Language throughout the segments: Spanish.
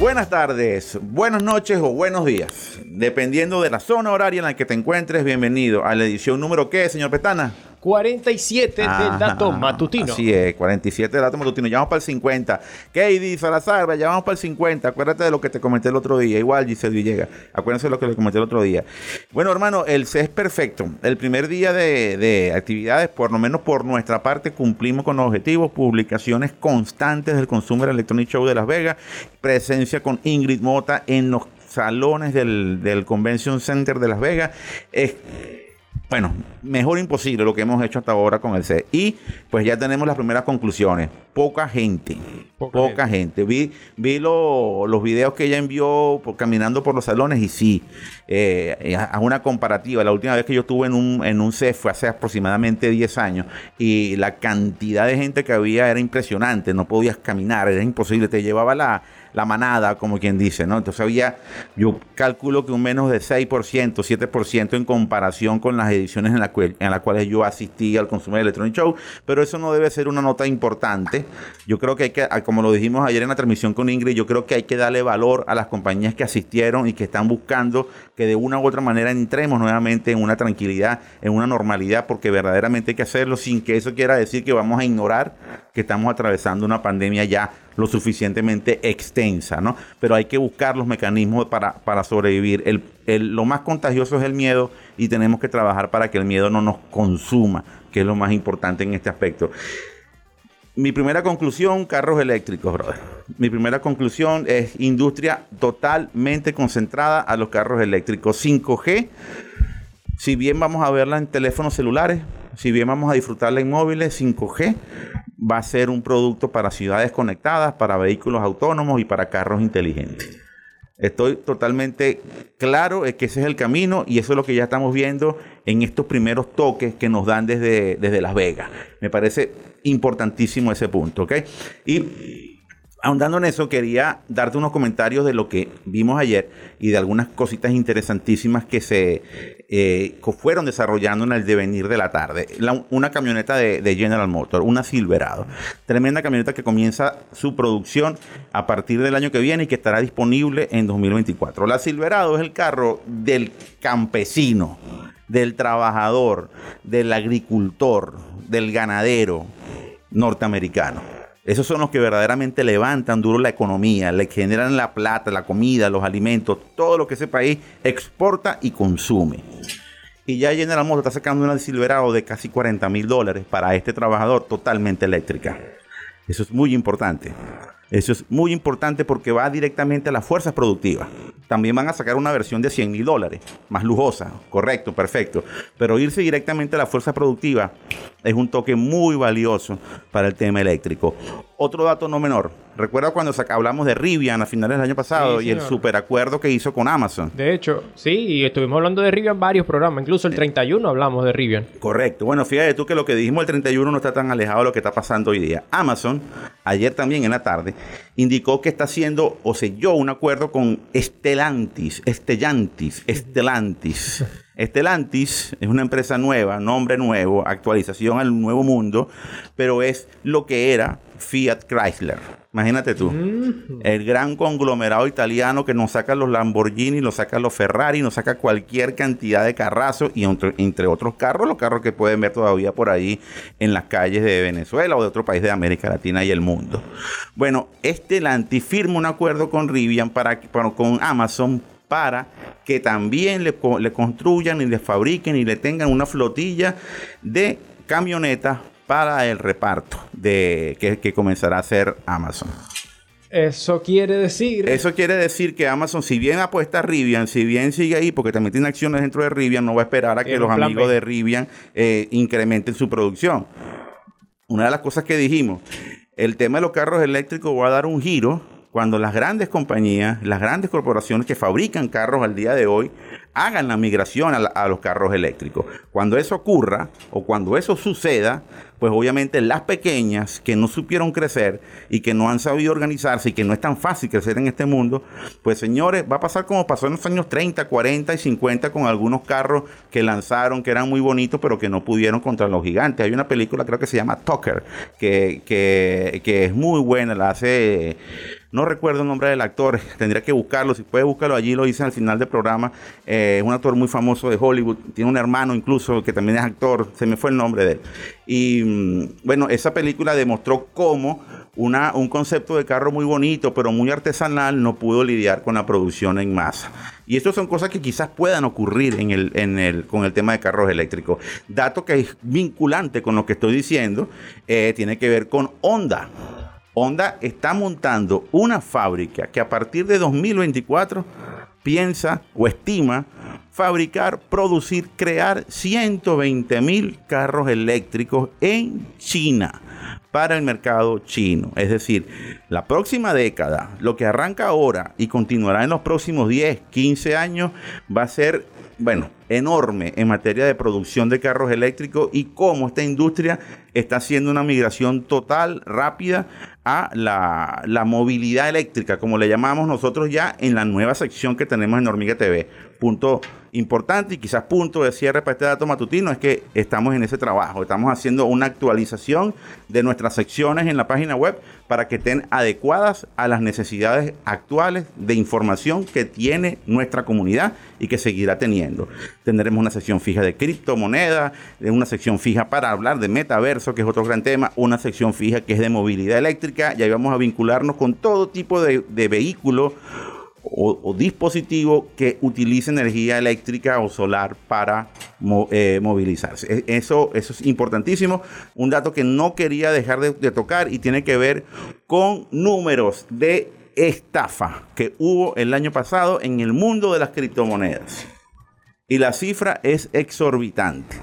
Buenas tardes, buenas noches o buenos días. Dependiendo de la zona horaria en la que te encuentres, bienvenido a la edición número ¿qué, señor Petana? 47 del dato matutino. Así es, 47 del dato matutino. Ya vamos para el 50. Katie Salazar, ya vamos para el 50. Acuérdate de lo que te comenté el otro día. Igual, Giselle Villegas. Acuérdense de lo que le comenté el otro día. Bueno, hermano, el C es perfecto. El primer día de, de actividades, por lo menos por nuestra parte, cumplimos con los objetivos. Publicaciones constantes del Consumer Electronic Show de Las Vegas. Presencia con Ingrid Mota en los salones del, del Convention Center de Las Vegas. Es bueno, mejor imposible lo que hemos hecho hasta ahora con el C. Y pues ya tenemos las primeras conclusiones. Poca gente. Poca, gente. Vi, vi los videos que ella envió caminando por los salones y sí, eh, a una comparativa. La última vez que yo estuve en un, en un C fue hace aproximadamente 10 años y la cantidad de gente que había era impresionante. No podías caminar, era imposible. Te llevaba la, la manada, como quien dice, ¿no? Entonces había, yo calculo que un menos de 6%, 7% en comparación con las ediciones en, la en las cuales yo asistí al Consumer Electronic Show, pero eso no debe ser una nota importante. Yo creo que hay que, como lo dijimos ayer en la transmisión con Ingrid, yo creo que hay que darle valor a las compañías que asistieron y que están buscando que de una u otra manera entremos nuevamente en una tranquilidad, en una normalidad, porque verdaderamente hay que hacerlo sin que eso quiera decir que vamos a ignorar que estamos atravesando una pandemia ya lo suficientemente extensa, ¿no? Pero hay que buscar los mecanismos para, para sobrevivir. Lo más contagioso es el miedo y tenemos que trabajar para que el miedo no nos consuma, que es lo más importante en este aspecto. Mi primera conclusión, carros eléctricos, brother. Mi primera conclusión es industria totalmente concentrada a los carros eléctricos. 5G, si bien vamos a verla en teléfonos celulares, si bien vamos a disfrutarla en móviles, 5G va a ser un producto para ciudades conectadas, para vehículos autónomos y para carros inteligentes. Estoy totalmente claro que ese es el camino y eso es lo que ya estamos viendo en estos primeros toques que nos dan desde, desde Las Vegas. Me parece importantísimo ese punto, ¿ok? Y ahondando en eso, quería darte unos comentarios de lo que vimos ayer y de algunas cositas interesantísimas que se eh, fueron desarrollando en el devenir de la tarde. una camioneta de, General Motors, una Silverado. Tremenda camioneta que comienza su producción a partir del año que viene y que estará disponible en 2024. La Silverado es el carro del campesino, del trabajador, del agricultor, del ganadero norteamericano esos son los que verdaderamente levantan duro la economía, le generan la plata, la comida, los alimentos, todo lo que ese país exporta y consume. Y ya General Motors está sacando una Silverado de casi 40 mil dólares para este trabajador totalmente eléctrica. Eso es muy importante. Eso es muy importante porque va directamente a las fuerzas productivas. También van a sacar una versión de 100 mil dólares, más lujosa, correcto, perfecto. Pero irse directamente a la fuerza productiva es un toque muy valioso para el tema eléctrico. Otro dato no menor. Recuerda cuando hablamos de Rivian a finales del año pasado y el superacuerdo que hizo con Amazon. De hecho, sí, y estuvimos hablando de Rivian en varios programas. Incluso el 31 hablamos de Rivian. Correcto. Bueno, fíjate tú que lo que dijimos el 31 no está tan alejado de lo que está pasando hoy día. Amazon, ayer también en la tarde, indicó que está haciendo o selló un acuerdo con Estelantis, Estellantis, Estelantis. Estelantis es una empresa nueva, nombre nuevo, actualización al nuevo mundo, pero es lo que era Fiat Chrysler. Imagínate tú, mm. el gran conglomerado italiano que nos saca los Lamborghini, nos saca los Ferrari, nos saca cualquier cantidad de carrazos y entre, otros carros, los carros que pueden ver todavía por ahí en las calles de Venezuela o de otro país de América Latina y el mundo. Bueno, Estelantis firma un acuerdo con Rivian para, con Amazon para que también le, construyan y le fabriquen y le tengan una flotilla de camionetas para el reparto de que, comenzará a hacer Amazon. Eso quiere decir. Eso quiere decir que Amazon, si bien apuesta a Rivian, si bien sigue ahí, porque también tiene acciones dentro de Rivian, no va a esperar a que los amigos de Rivian eh, incrementen su producción. Una de las cosas que dijimos, el tema de los carros eléctricos va a dar un giro cuando las grandes compañías, las grandes corporaciones que fabrican carros al día de hoy, hagan la migración a, los carros eléctricos. Cuando eso ocurra o cuando eso suceda, pues obviamente las pequeñas que no supieron crecer y que no han sabido organizarse y que no es tan fácil crecer en este mundo, pues señores, va a pasar como pasó en los años 30, 40 y 50 con algunos carros que lanzaron, que eran muy bonitos, pero que no pudieron contra los gigantes. Hay una película, creo que se llama Tucker, que, que, es muy buena, la hace No recuerdo el nombre del actor, tendría que buscarlo. Si puede buscarlo allí, lo dicen al final del programa. Eh, es un actor muy famoso de Hollywood. Tiene un hermano incluso que también es actor. Se me fue el nombre de él. Y mm, bueno, esa película demostró cómo un concepto de carro muy bonito, pero muy artesanal, no pudo lidiar con la producción en masa. Y estas son cosas que quizás puedan ocurrir con el tema de carros eléctricos. Dato que es vinculante con lo que estoy diciendo, eh, tiene que ver con Honda. Honda está montando una fábrica que a partir de 2024 piensa o estima fabricar, producir, crear 120 mil carros eléctricos en China para el mercado chino. Es decir, la próxima década, lo que arranca ahora y continuará en los próximos 10, 15 años, va a ser, bueno, enorme en materia de producción de carros eléctricos y cómo esta industria está haciendo una migración total, rápida, a la, la, movilidad eléctrica, como le llamamos nosotros ya en la nueva sección que tenemos en Hormiga TV. Punto importante y quizás punto de cierre para este dato matutino es que estamos en ese trabajo, estamos haciendo una actualización de nuestras secciones en la página web para que estén adecuadas a las necesidades actuales de información que tiene nuestra comunidad y que seguirá teniendo. Tendremos una sección fija de criptomonedas, una sección fija para hablar de metaverso, que es otro gran tema, una sección fija que es de movilidad eléctrica, y ahí vamos a vincularnos con todo tipo de, de vehículos o, dispositivo que utilice energía eléctrica o solar para eh, movilizarse. E, eso, eso es importantísimo. Un dato que no quería dejar de, de tocar y tiene que ver con números de estafa que hubo el año pasado en el mundo de las criptomonedas. Y la cifra es exorbitante.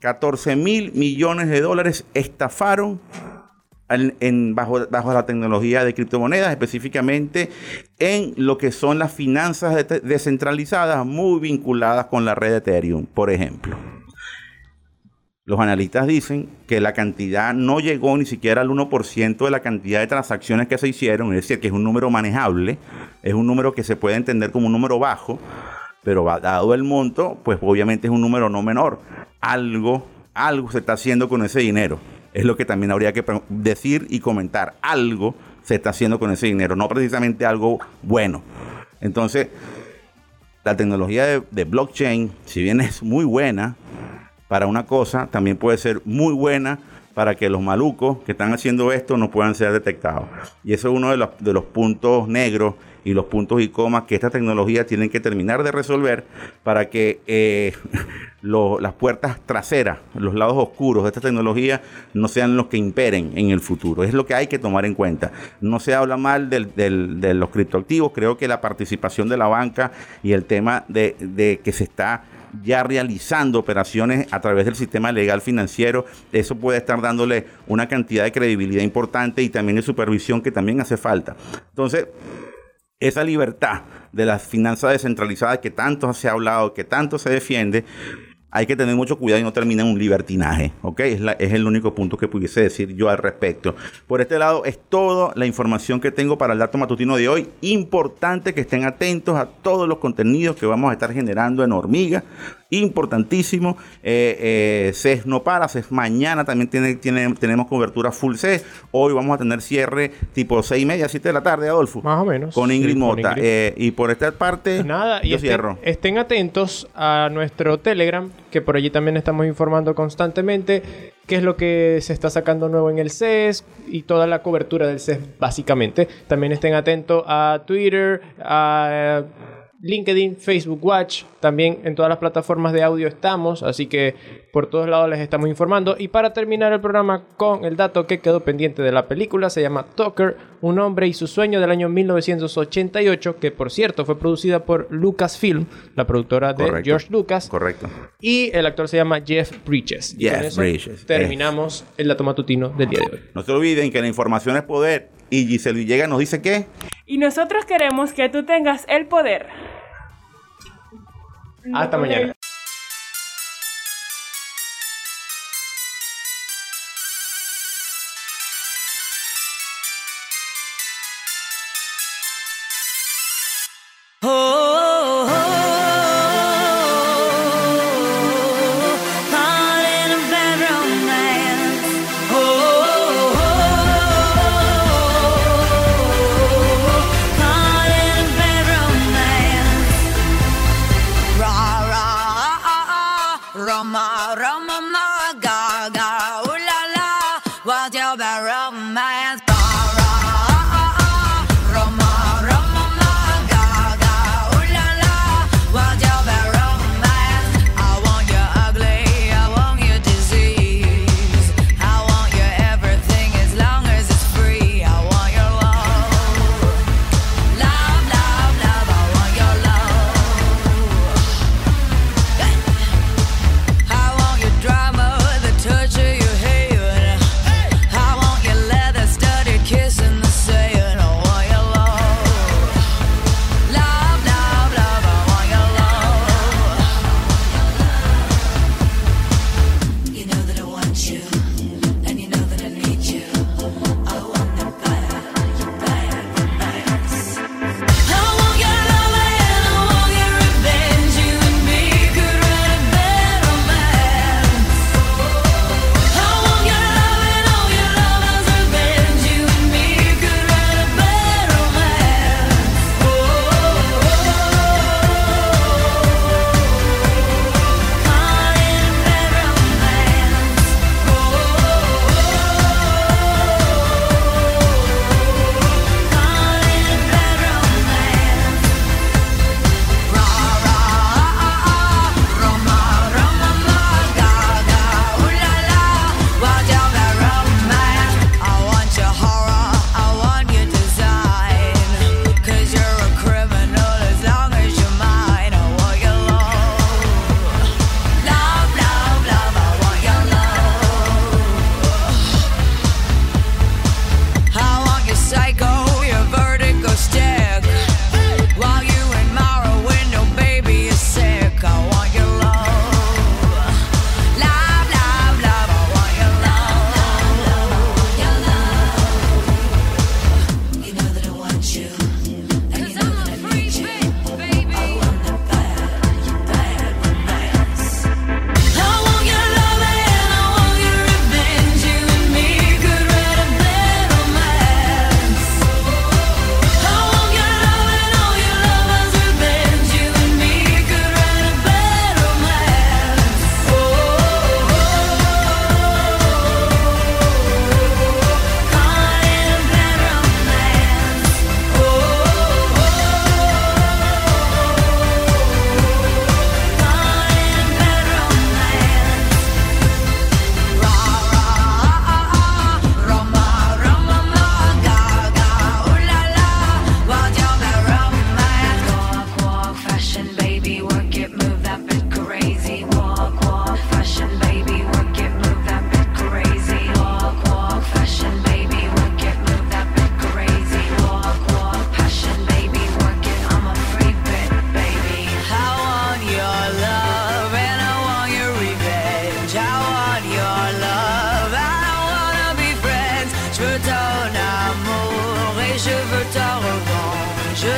14 mil millones de dólares estafaron en, bajo, la tecnología de criptomonedas, específicamente en lo que son las finanzas descentralizadas muy vinculadas con la red de Ethereum, por ejemplo. Los analistas dicen que la cantidad no llegó ni siquiera al 1% de la cantidad de transacciones que se hicieron, es decir, que es un número manejable, es un número que se puede entender como un número bajo, pero dado el monto, pues obviamente es un número no menor. Algo, algo se está haciendo con ese dinero es lo que también habría que decir y comentar. Algo se está haciendo con ese dinero, no precisamente algo bueno. Entonces, la tecnología de, blockchain, si bien es muy buena para una cosa, también puede ser muy buena para que los malucos que están haciendo esto no puedan ser detectados. Y eso es uno de los, de los puntos negros y los puntos y comas que esta tecnología tienen que terminar de resolver para que eh, las puertas traseras, los lados oscuros de esta tecnología no sean los que imperen en el futuro. Es lo que hay que tomar en cuenta. No se habla mal de los criptoactivos, creo que la participación de la banca y el tema de, de que se está ya realizando operaciones a través del sistema legal financiero, eso puede estar dándole una cantidad de credibilidad importante y también de supervisión que también hace falta. Entonces, esa libertad de las finanzas descentralizadas que tanto se ha hablado, que tanto se defiende, hay que tener mucho cuidado y no termine en un libertinaje, ¿ok? Es, es, el único punto que pudiese decir yo al respecto. Por este lado es toda la información que tengo para el dato matutino de hoy. Importante que estén atentos a todos los contenidos que vamos a estar generando en Hormiga importantísimo. Eh, eh, CES no para, CES mañana también tiene, tiene, tenemos cobertura full CES. Hoy vamos a tener cierre tipo 6 y media, 7 de la tarde, Adolfo. Más o menos. Con Ingrid Mota. Eh, y por esta parte, pues nada, yo cierro. Estén atentos a nuestro Telegram, que por allí también estamos informando constantemente qué es lo que se está sacando nuevo en el CES y toda la cobertura del CES básicamente. También estén atentos a Twitter, a LinkedIn, Facebook Watch, también en todas las plataformas de audio estamos, así que por todos lados les estamos informando. Y para terminar el programa con el dato que quedó pendiente de la película, se llama Tucker, un hombre y su sueño del año 1988, que por cierto fue producida por Lucasfilm, la productora de George Lucas. Correcto. Y el actor se llama Jeff Bridges. Jeff Bridges. Terminamos el dato matutino del día de hoy. No se olviden que la información es poder y Giselle Villegas nos dice que... Y nosotros queremos que tú tengas el poder. Hasta mañana.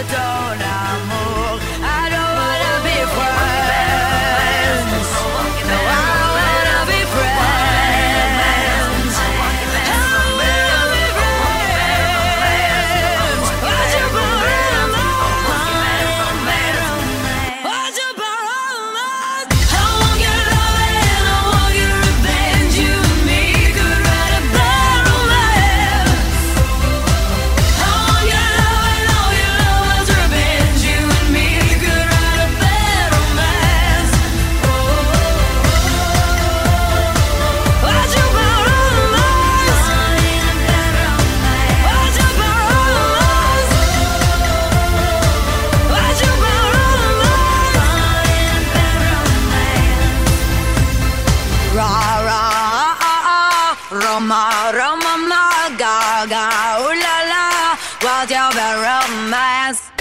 perdonamos. Roma, Roma, Gaga, ooh la la, what's your romance?